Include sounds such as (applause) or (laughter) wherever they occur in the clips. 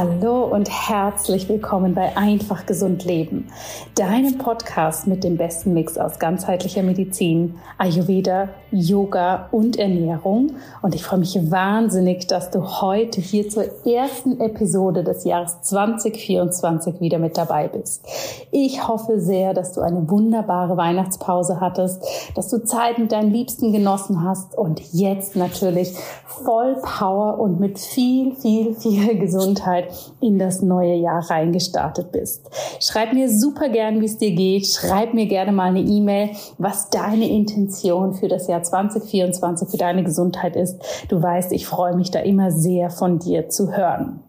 Hallo und herzlich willkommen bei Einfach Gesund Leben, deinem Podcast mit dem besten Mix aus ganzheitlicher Medizin, Ayurveda, Yoga und Ernährung. Und ich freue mich wahnsinnig, dass du heute hier zur ersten Episode des Jahres 2024 wieder mit dabei bist. Ich hoffe sehr, dass du eine wunderbare Weihnachtspause hattest, dass du Zeit mit deinen Liebsten genossen hast und jetzt natürlich voll Power und mit viel, viel, viel (laughs) Gesundheit in das neue Jahr reingestartet bist. Schreib mir super gern, wie es dir geht. Schreib mir gerne mal eine E-Mail, was deine Intention für das Jahr 2024 für deine Gesundheit ist. Du weißt, ich freue mich da immer sehr von dir zu hören.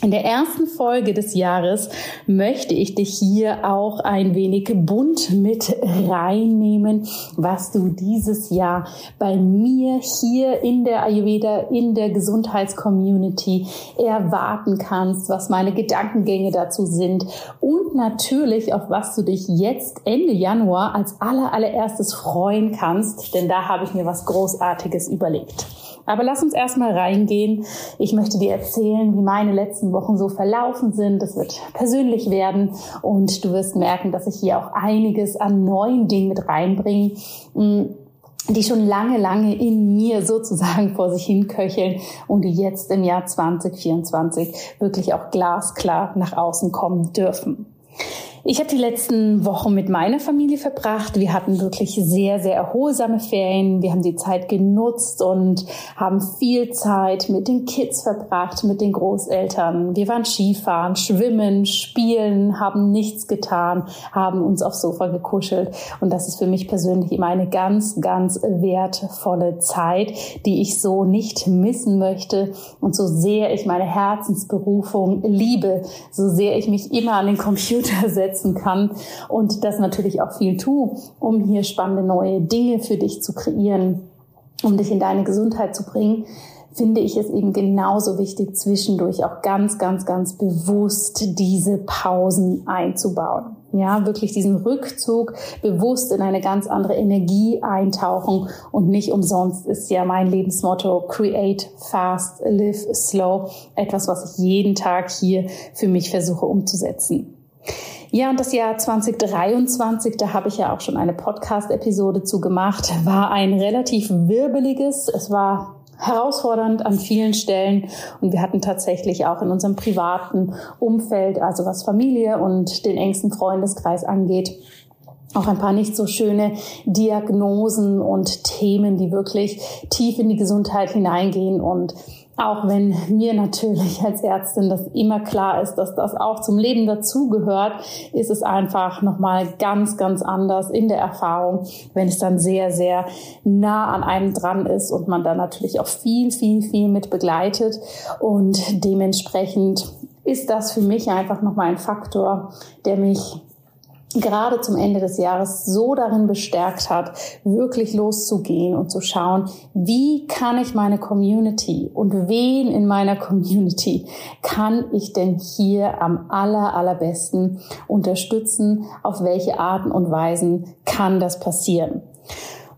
In der ersten Folge des Jahres möchte ich dich hier auch ein wenig bunt mit reinnehmen, was du dieses Jahr bei mir hier in der Ayurveda, in der Gesundheitscommunity erwarten kannst, was meine Gedankengänge dazu sind und natürlich auf was du dich jetzt Ende Januar als aller allererstes freuen kannst, denn da habe ich mir was Großartiges überlegt. Aber lass uns erstmal reingehen. Ich möchte dir erzählen, wie meine letzten Wochen so verlaufen sind. Das wird persönlich werden und du wirst merken, dass ich hier auch einiges an neuen Dingen mit reinbringe mm, die schon lange, lange in mir sozusagen vor sich hin köcheln und die jetzt im Jahr 2024 wirklich auch glasklar nach außen kommen dürfen. Ich habe die letzten Wochen mit meiner Familie verbracht. Wir hatten wirklich sehr, sehr erholsame Ferien. Wir haben die Zeit genutzt und haben viel Zeit mit den Kids verbracht, mit den Großeltern. Wir waren Skifahren, schwimmen, spielen, haben nichts getan, haben uns aufs Sofa gekuschelt. Und das ist für mich persönlich immer eine ganz, ganz wertvolle Zeit, die ich so nicht missen möchte. Und so sehr ich meine Herzensberufung liebe, so sehr ich mich immer an den Computer (laughs) setze setzen kann und das natürlich auch viel tue, um hier spannende neue Dinge für dich zu kreieren, um dich in deine Gesundheit zu bringen, finde ich es eben genauso wichtig, zwischendurch auch ganz, ganz, ganz bewusst diese Pausen einzubauen. Ja, wirklich diesen Rückzug bewusst in eine ganz andere Energie eintauchen und nicht umsonst ist ja mein Lebensmotto Create Fast, Live Slow etwas, was ich jeden Tag hier für mich versuche umzusetzen. Ja, und das Jahr 2023, da habe ich ja auch schon eine Podcast-Episode zu gemacht, war ein relativ wirbeliges. Es war herausfordernd an vielen Stellen und wir hatten tatsächlich auch in unserem privaten Umfeld, also was Familie und den engsten Freundeskreis angeht, auch ein paar nicht so schöne Diagnosen und Themen, die wirklich tief in die Gesundheit hineingehen und auch wenn mir natürlich als Ärztin das immer klar ist, dass das auch zum Leben dazugehört, ist es einfach nochmal ganz, ganz anders in der Erfahrung, wenn es dann sehr, sehr nah an einem dran ist und man dann natürlich auch viel, viel, viel mit begleitet. Und dementsprechend ist das für mich einfach nochmal ein Faktor, der mich gerade zum Ende des Jahres so darin bestärkt hat, wirklich loszugehen und zu schauen, wie kann ich meine Community und wen in meiner Community kann ich denn hier am aller, allerbesten unterstützen, auf welche Arten und Weisen kann das passieren.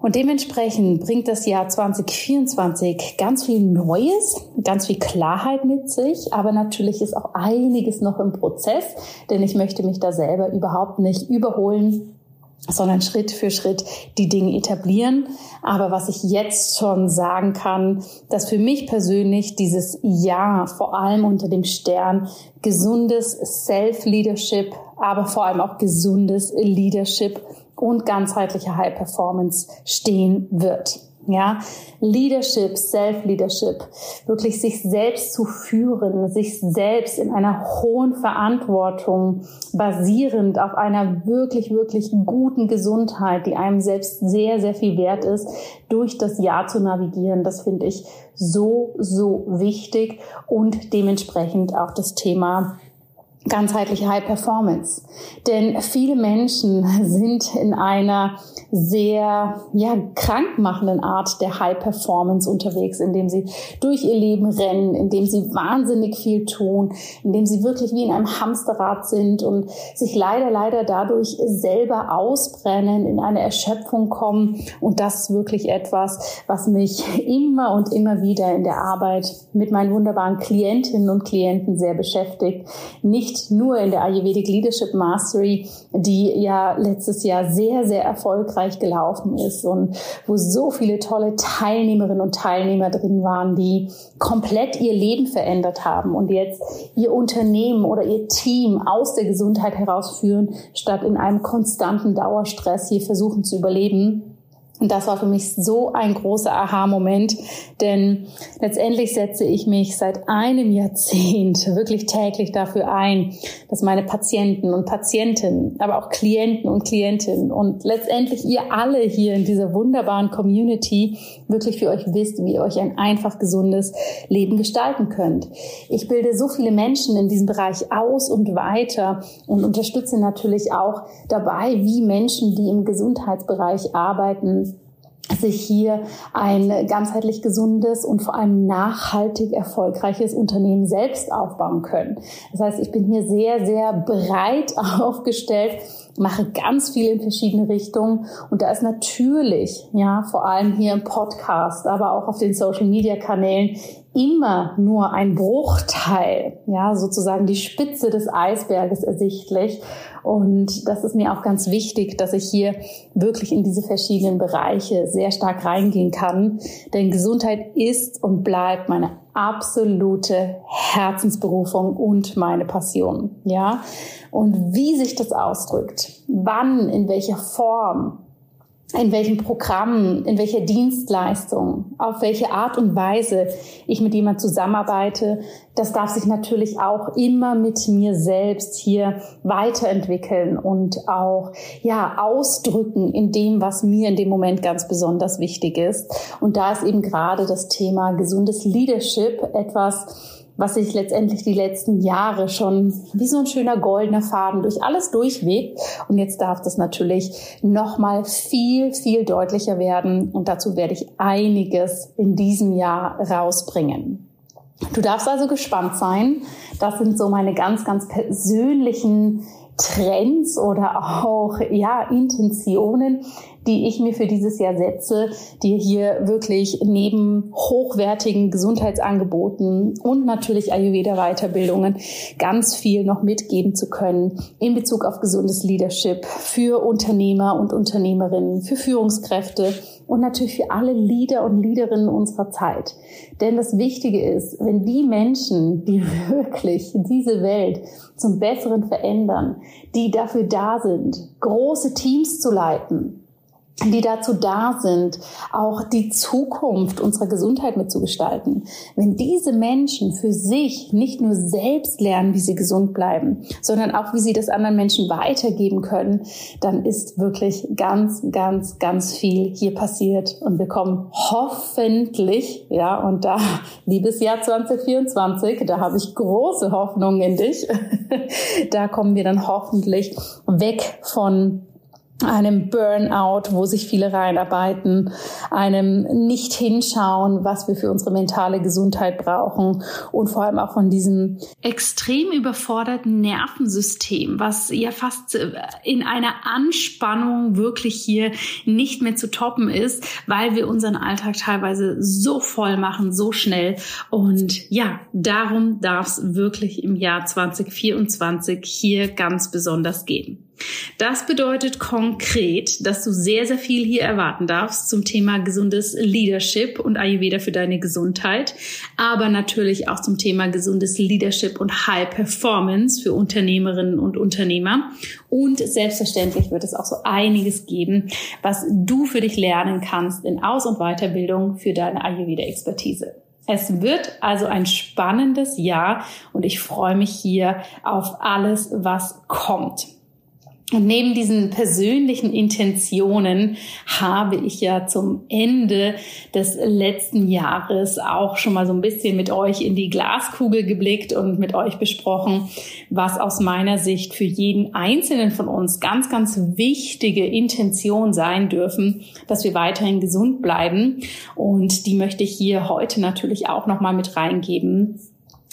Und dementsprechend bringt das Jahr 2024 ganz viel Neues, ganz viel Klarheit mit sich, aber natürlich ist auch einiges noch im Prozess, denn ich möchte mich da selber überhaupt nicht überholen sondern Schritt für Schritt die Dinge etablieren. Aber was ich jetzt schon sagen kann, dass für mich persönlich dieses Jahr vor allem unter dem Stern gesundes Self-Leadership, aber vor allem auch gesundes Leadership und ganzheitliche High Performance stehen wird. Ja, Leadership, Self-Leadership, wirklich sich selbst zu führen, sich selbst in einer hohen Verantwortung basierend auf einer wirklich, wirklich guten Gesundheit, die einem selbst sehr, sehr viel wert ist, durch das Jahr zu navigieren. Das finde ich so, so wichtig und dementsprechend auch das Thema ganzheitliche High Performance. Denn viele Menschen sind in einer sehr ja, krankmachenden Art der High Performance unterwegs, indem sie durch ihr Leben rennen, indem sie wahnsinnig viel tun, indem sie wirklich wie in einem Hamsterrad sind und sich leider, leider dadurch selber ausbrennen, in eine Erschöpfung kommen. Und das ist wirklich etwas, was mich immer und immer wieder in der Arbeit mit meinen wunderbaren Klientinnen und Klienten sehr beschäftigt. Nicht nur in der Ayurvedic Leadership Mastery, die ja letztes Jahr sehr, sehr erfolgreich gelaufen ist und wo so viele tolle Teilnehmerinnen und Teilnehmer drin waren, die komplett ihr Leben verändert haben und jetzt ihr Unternehmen oder ihr Team aus der Gesundheit herausführen, statt in einem konstanten Dauerstress hier versuchen zu überleben und das war für mich so ein großer Aha-Moment, denn letztendlich setze ich mich seit einem Jahrzehnt wirklich täglich dafür ein, dass meine Patienten und Patientinnen, aber auch Klienten und Klientinnen und letztendlich ihr alle hier in dieser wunderbaren Community wirklich für euch wisst, wie ihr euch ein einfach gesundes Leben gestalten könnt. Ich bilde so viele Menschen in diesem Bereich aus und weiter und unterstütze natürlich auch dabei, wie Menschen, die im Gesundheitsbereich arbeiten, sich hier ein ganzheitlich gesundes und vor allem nachhaltig erfolgreiches Unternehmen selbst aufbauen können. Das heißt, ich bin hier sehr, sehr breit (laughs) aufgestellt, mache ganz viel in verschiedene Richtungen und da ist natürlich, ja, vor allem hier im Podcast, aber auch auf den Social Media Kanälen immer nur ein Bruchteil, ja, sozusagen die Spitze des Eisberges ersichtlich. Und das ist mir auch ganz wichtig, dass ich hier wirklich in diese verschiedenen Bereiche sehr stark reingehen kann. Denn Gesundheit ist und bleibt meine absolute Herzensberufung und meine Passion, ja. Und wie sich das ausdrückt, wann, in welcher Form, in welchem Programm, in welcher Dienstleistung, auf welche Art und Weise ich mit jemand zusammenarbeite, das darf sich natürlich auch immer mit mir selbst hier weiterentwickeln und auch, ja, ausdrücken in dem, was mir in dem Moment ganz besonders wichtig ist. Und da ist eben gerade das Thema gesundes Leadership etwas, was sich letztendlich die letzten Jahre schon wie so ein schöner goldener Faden durch alles durchwebt. Und jetzt darf das natürlich nochmal viel, viel deutlicher werden. Und dazu werde ich einiges in diesem Jahr rausbringen. Du darfst also gespannt sein. Das sind so meine ganz, ganz persönlichen Trends oder auch ja Intentionen, die ich mir für dieses Jahr setze, die hier wirklich neben hochwertigen Gesundheitsangeboten und natürlich Ayurveda Weiterbildungen ganz viel noch mitgeben zu können in Bezug auf gesundes Leadership für Unternehmer und Unternehmerinnen, für Führungskräfte und natürlich für alle Leader und Leaderinnen unserer Zeit. Denn das Wichtige ist, wenn die Menschen, die (laughs) wirklich diese Welt zum Besseren verändern, die dafür da sind, große Teams zu leiten, die dazu da sind, auch die Zukunft unserer Gesundheit mitzugestalten. Wenn diese Menschen für sich nicht nur selbst lernen, wie sie gesund bleiben, sondern auch, wie sie das anderen Menschen weitergeben können, dann ist wirklich ganz, ganz, ganz viel hier passiert und wir kommen hoffentlich, ja, und da, liebes Jahr 2024, da habe ich große Hoffnungen in dich, (laughs) da kommen wir dann hoffentlich weg von einem Burnout, wo sich viele reinarbeiten, einem nicht hinschauen, was wir für unsere mentale Gesundheit brauchen und vor allem auch von diesem extrem überforderten Nervensystem, was ja fast äh, in einer Anspannung wirklich hier nicht mehr zu toppen ist, weil wir unseren Alltag teilweise so voll machen, so schnell. Und ja, darum darf es wirklich im Jahr 2024 hier ganz besonders gehen. Das bedeutet konkret, dass du sehr, sehr viel hier erwarten darfst zum Thema gesundes Leadership und Ayurveda für deine Gesundheit, aber natürlich auch zum Thema gesundes Leadership und High Performance für Unternehmerinnen und Unternehmer. Und selbstverständlich wird es auch so einiges geben, was du für dich lernen kannst in Aus- und Weiterbildung für deine Ayurveda-Expertise. Es wird also ein spannendes Jahr und ich freue mich hier auf alles, was kommt. Und neben diesen persönlichen Intentionen habe ich ja zum Ende des letzten Jahres auch schon mal so ein bisschen mit euch in die Glaskugel geblickt und mit euch besprochen, was aus meiner Sicht für jeden Einzelnen von uns ganz, ganz wichtige Intention sein dürfen, dass wir weiterhin gesund bleiben. Und die möchte ich hier heute natürlich auch noch mal mit reingeben.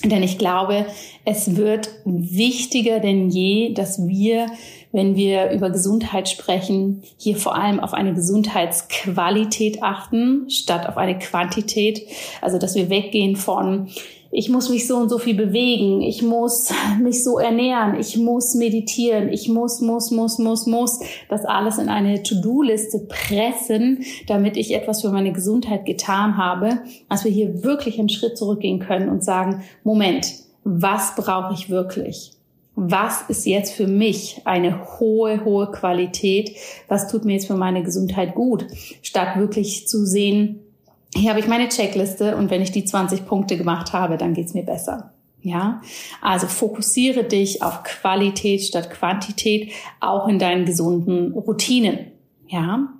Denn ich glaube, es wird wichtiger denn je, dass wir wenn wir über Gesundheit sprechen, hier vor allem auf eine Gesundheitsqualität achten, statt auf eine Quantität. Also, dass wir weggehen von, ich muss mich so und so viel bewegen, ich muss (laughs) mich so ernähren, ich muss meditieren, ich muss, muss, muss, muss, muss, das alles in eine To-Do-Liste pressen, damit ich etwas für meine Gesundheit getan habe, als wir hier wirklich einen Schritt zurückgehen können und sagen, Moment, was brauche ich wirklich? Was ist jetzt für mich eine hohe, hohe Qualität, was tut mir jetzt für meine Gesundheit gut, statt wirklich zu sehen, hier habe ich meine Checkliste und wenn ich die 20 Punkte gemacht habe, dann geht's mir besser. Ja, also fokussiere dich auf Qualität statt Quantität, auch in deinen gesunden Routinen. Ja,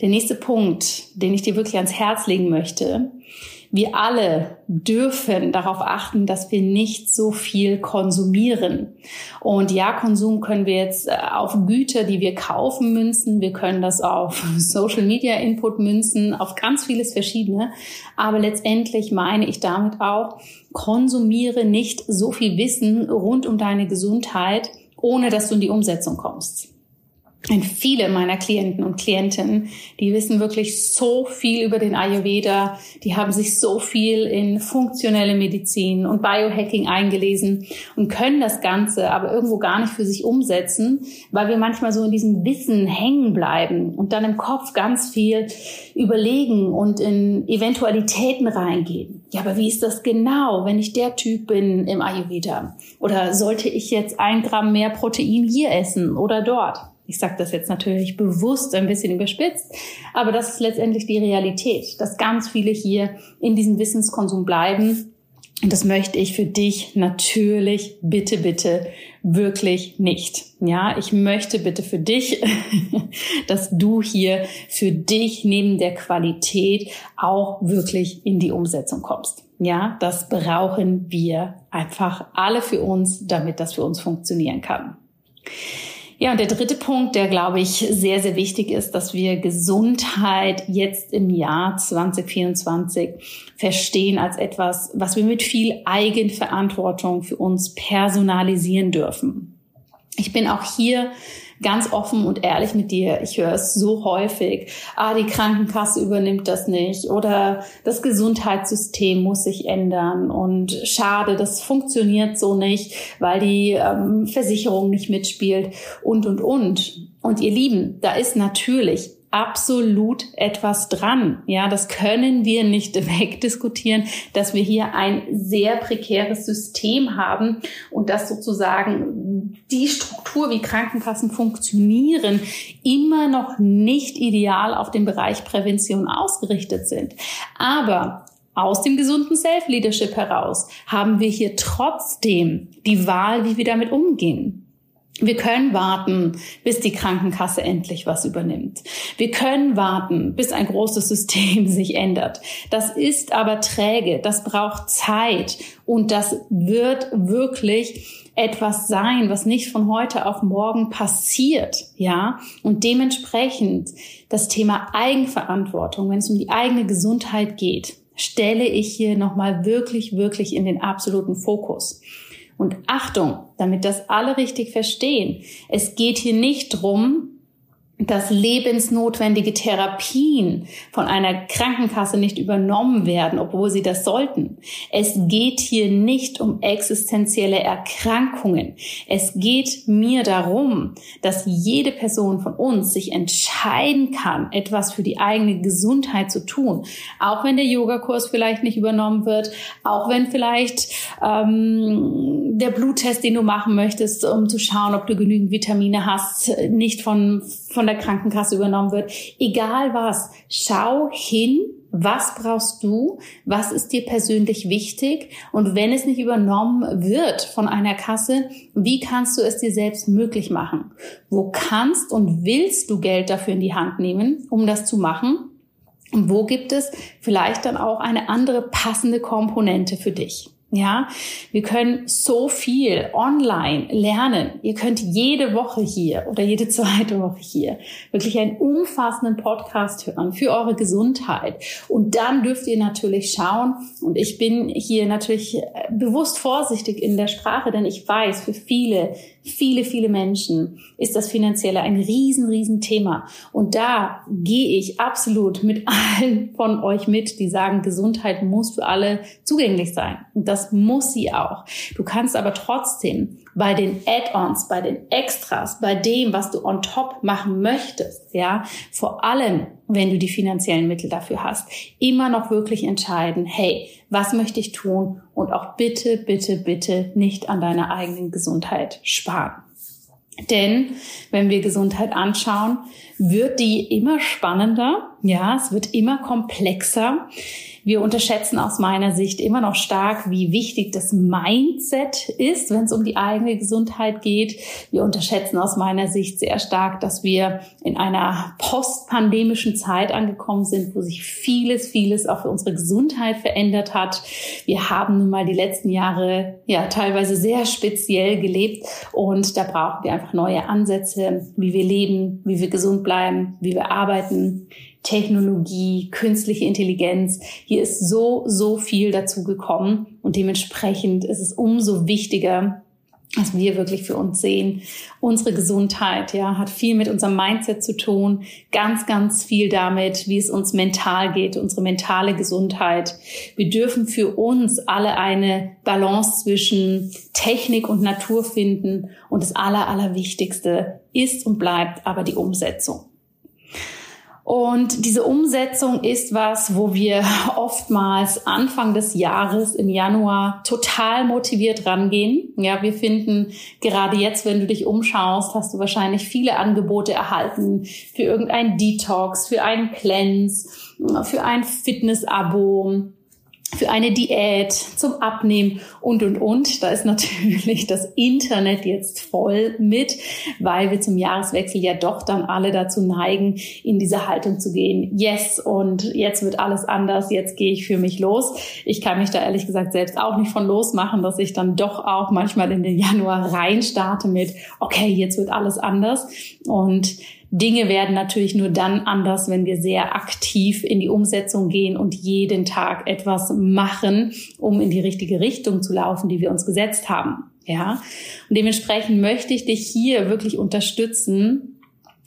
der nächste Punkt, den ich dir wirklich ans Herz legen möchte, wir alle dürfen darauf achten, dass wir nicht so viel konsumieren. Und ja, Konsum können wir jetzt äh, auf Güter, die wir kaufen, münzen. Wir können das auf (laughs) Social Media Input münzen, auf ganz vieles verschiedene. Aber letztendlich meine ich damit auch, konsumiere nicht so viel Wissen rund um deine Gesundheit, ohne dass du in die Umsetzung kommst. Und viele meiner Klienten und Klientinnen, die wissen wirklich so viel über den Ayurveda, die haben sich so viel in funktionelle Medizin und Biohacking eingelesen und können das Ganze aber irgendwo gar nicht für sich umsetzen, weil wir manchmal so in diesem Wissen hängen bleiben und dann im Kopf ganz viel überlegen und in Eventualitäten reingehen. Ja, aber wie ist das genau, wenn ich der Typ bin im Ayurveda? Oder sollte ich jetzt ein Gramm mehr Protein hier essen oder dort? Ich sage das jetzt natürlich bewusst ein bisschen überspitzt, aber das ist letztendlich die Realität, dass ganz viele hier in diesem Wissenskonsum bleiben. Und das möchte ich für dich natürlich bitte, bitte wirklich nicht. Ja, ich möchte bitte für dich, (laughs) dass du hier für dich neben der Qualität auch wirklich in die Umsetzung kommst. Ja, das brauchen wir einfach alle für uns, damit das für uns funktionieren kann. Ja, und der dritte Punkt, der glaube ich sehr, sehr wichtig ist, dass wir Gesundheit jetzt im Jahr 2024 verstehen als etwas, was wir mit viel Eigenverantwortung für uns personalisieren dürfen. Ich bin auch hier ganz offen und ehrlich mit dir. Ich höre es so häufig. Ah, die Krankenkasse übernimmt das nicht oder das Gesundheitssystem muss sich ändern und schade, das funktioniert so nicht, weil die ähm, Versicherung nicht mitspielt und, und, und. Und ihr Lieben, da ist natürlich absolut etwas dran. Ja, das können wir nicht (laughs) wegdiskutieren, dass wir hier ein sehr prekäres System haben und dass sozusagen die Struktur, wie Krankenkassen funktionieren, immer noch nicht ideal auf den Bereich Prävention ausgerichtet sind. Aber aus dem gesunden Self-Leadership heraus haben wir hier trotzdem die Wahl, wie wir damit umgehen. Wir können warten, bis die Krankenkasse endlich was übernimmt. Wir können warten, bis ein großes System (laughs) sich ändert. Das ist aber träge, das braucht Zeit und das wird wirklich etwas sein, was nicht von heute auf morgen passiert, ja? Und dementsprechend das Thema Eigenverantwortung, wenn es um die eigene Gesundheit geht, stelle ich hier nochmal wirklich, wirklich in den absoluten Fokus. Und Achtung, damit das alle richtig verstehen. Es geht hier nicht drum, dass lebensnotwendige Therapien von einer Krankenkasse nicht übernommen werden, obwohl sie das sollten. Es geht hier nicht um existenzielle Erkrankungen. Es geht mir darum, dass jede Person von uns sich entscheiden kann, etwas für die eigene Gesundheit zu tun. Auch wenn der Yogakurs vielleicht nicht übernommen wird, auch wenn vielleicht ähm, der Bluttest, den du machen möchtest, um zu schauen, ob du genügend Vitamine hast, nicht von, von der Krankenkasse übernommen wird. Egal was, schau hin, was brauchst du? Was ist dir persönlich wichtig? Und wenn es nicht übernommen wird von einer Kasse, wie kannst du es dir selbst möglich machen? Wo kannst und willst du Geld dafür in die Hand nehmen, um das zu machen? Und wo gibt es vielleicht dann auch eine andere passende Komponente für dich? Ja, wir können so viel online lernen. Ihr könnt jede Woche hier oder jede zweite Woche hier wirklich einen umfassenden Podcast hören für eure Gesundheit. Und dann dürft ihr natürlich schauen, und ich bin hier natürlich äh, bewusst vorsichtig in der Sprache, denn ich weiß, für viele viele, viele Menschen ist das Finanzielle ein riesen, riesen Thema. Und da gehe ich absolut mit (laughs) allen von euch mit, die sagen, Gesundheit muss für alle zugänglich sein. Und das muss sie auch. Du kannst aber trotzdem bei den Add-ons, bei den Extras, bei dem, was du on top machen möchtest, ja, vor allem, wenn du die finanziellen Mittel dafür hast, immer noch wirklich entscheiden, hey, was möchte ich tun und auch bitte, bitte, bitte nicht an deiner eigenen Gesundheit sparen. Denn wenn wir Gesundheit anschauen, wird die immer spannender, ja, es wird immer komplexer. Wir unterschätzen aus meiner Sicht immer noch stark, wie wichtig das Mindset ist, wenn es um die eigene Gesundheit geht. Wir unterschätzen aus meiner Sicht sehr stark, dass wir in einer postpandemischen Zeit angekommen sind, wo sich vieles, vieles auch für unsere Gesundheit verändert hat. Wir haben nun mal die letzten Jahre ja teilweise sehr speziell gelebt und da brauchen wir einfach neue Ansätze, wie wir leben, wie wir gesund bleiben, wie wir arbeiten, Technologie, künstliche Intelligenz. Hier ist so, so viel dazu gekommen und dementsprechend ist es umso wichtiger, dass wir wirklich für uns sehen, unsere Gesundheit, ja, hat viel mit unserem Mindset zu tun, ganz, ganz viel damit, wie es uns mental geht, unsere mentale Gesundheit. Wir dürfen für uns alle eine Balance zwischen Technik und Natur finden und das Aller, Allerwichtigste ist und bleibt aber die Umsetzung. Und diese Umsetzung ist was, wo wir oftmals Anfang des Jahres im Januar total motiviert rangehen. Ja, wir finden gerade jetzt, wenn du dich umschaust, hast du wahrscheinlich viele Angebote erhalten für irgendein Detox, für einen Cleanse, für ein Fitness-Abo für eine Diät, zum Abnehmen und, und, und. Da ist natürlich das Internet jetzt voll mit, weil wir zum Jahreswechsel ja doch dann alle dazu neigen, in diese Haltung zu gehen. Yes, und jetzt wird alles anders, jetzt gehe ich für mich los. Ich kann mich da ehrlich gesagt selbst auch nicht von losmachen, dass ich dann doch auch manchmal in den Januar rein starte mit, okay, jetzt wird alles anders. Und Dinge werden natürlich nur dann anders, wenn wir sehr aktiv in die Umsetzung gehen und jeden Tag etwas machen, um in die richtige Richtung zu laufen, die wir uns gesetzt haben. Ja. Und dementsprechend möchte ich dich hier wirklich unterstützen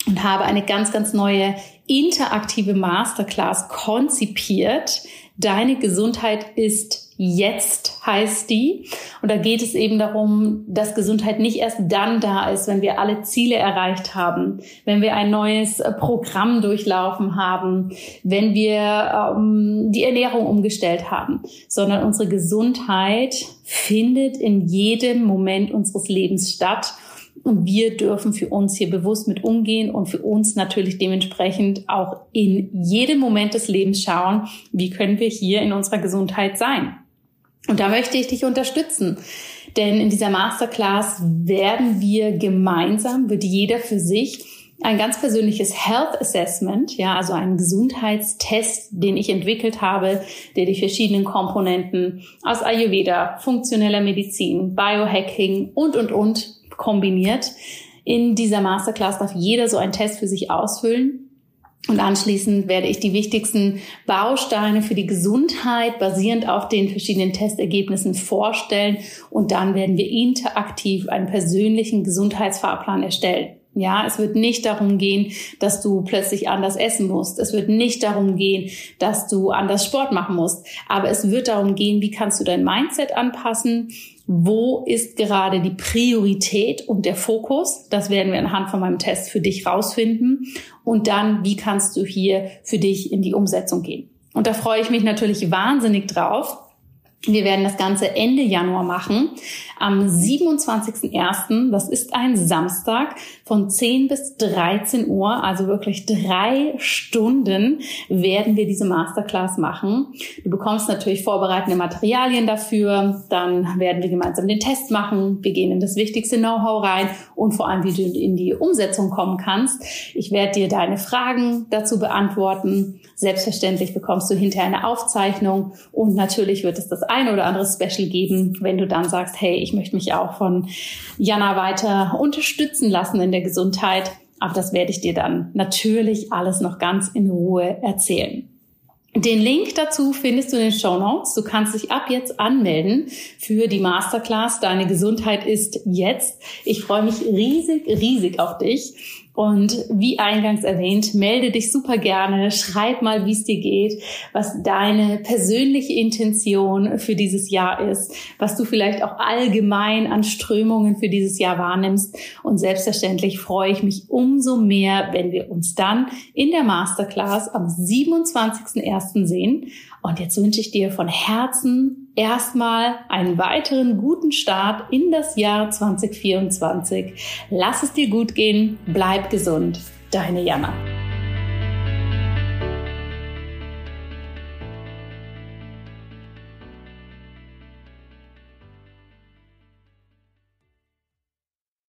und habe eine ganz, ganz neue interaktive Masterclass konzipiert. Deine Gesundheit ist Jetzt heißt die. Und da geht es eben darum, dass Gesundheit nicht erst dann da ist, wenn wir alle Ziele erreicht haben, wenn wir ein neues äh, Programm durchlaufen haben, wenn wir ähm, die Ernährung umgestellt haben, sondern unsere Gesundheit findet in jedem Moment unseres Lebens statt. Und wir dürfen für uns hier bewusst mit umgehen und für uns natürlich dementsprechend auch in jedem Moment des Lebens schauen, wie können wir hier in unserer Gesundheit sein. Und da möchte ich dich unterstützen. Denn in dieser Masterclass werden wir gemeinsam, wird jeder für sich ein ganz persönliches Health Assessment, ja, also einen Gesundheitstest, den ich entwickelt habe, der die verschiedenen Komponenten aus Ayurveda, funktioneller Medizin, Biohacking und, und, und kombiniert. In dieser Masterclass darf jeder so einen Test für sich ausfüllen und anschließend werde ich die wichtigsten Bausteine für die Gesundheit basierend auf den verschiedenen Testergebnissen vorstellen. Und dann werden wir interaktiv einen persönlichen Gesundheitsfahrplan erstellen. Ja, es wird nicht darum gehen, dass du plötzlich anders essen musst. Es wird nicht darum gehen, dass du anders Sport machen musst. Aber es wird darum gehen, wie kannst du dein Mindset anpassen? Wo ist gerade die Priorität und der Fokus? Das werden wir anhand von meinem Test für dich rausfinden. Und dann, wie kannst du hier für dich in die Umsetzung gehen? Und da freue ich mich natürlich wahnsinnig drauf. Wir werden das Ganze Ende Januar machen. Am 27.01., das ist ein Samstag, von 10 bis 13 Uhr, also wirklich drei Stunden, werden wir diese Masterclass machen. Du bekommst natürlich vorbereitende Materialien dafür, dann werden wir gemeinsam den Test machen, wir gehen in das wichtigste Know-how rein und vor allem, wie du in die Umsetzung kommen kannst. Ich werde dir deine Fragen dazu beantworten. Selbstverständlich bekommst du hinterher eine Aufzeichnung und natürlich wird es das ein oder andere Special geben, wenn du dann sagst, hey, ich möchte mich auch von Jana weiter unterstützen lassen in der Gesundheit. Aber das werde ich dir dann natürlich alles noch ganz in Ruhe erzählen. Den Link dazu findest du in den Show Notes. Du kannst dich ab jetzt anmelden für die Masterclass. Deine Gesundheit ist jetzt. Ich freue mich riesig, riesig auf dich. Und wie eingangs erwähnt, melde dich super gerne, schreib mal, wie es dir geht, was deine persönliche Intention für dieses Jahr ist, was du vielleicht auch allgemein an Strömungen für dieses Jahr wahrnimmst. Und selbstverständlich freue ich mich umso mehr, wenn wir uns dann in der Masterclass am 27.01. sehen. Und jetzt wünsche ich dir von Herzen erstmal einen weiteren guten Start in das Jahr 2024. Lass es dir gut gehen, bleib gesund. Deine Jana.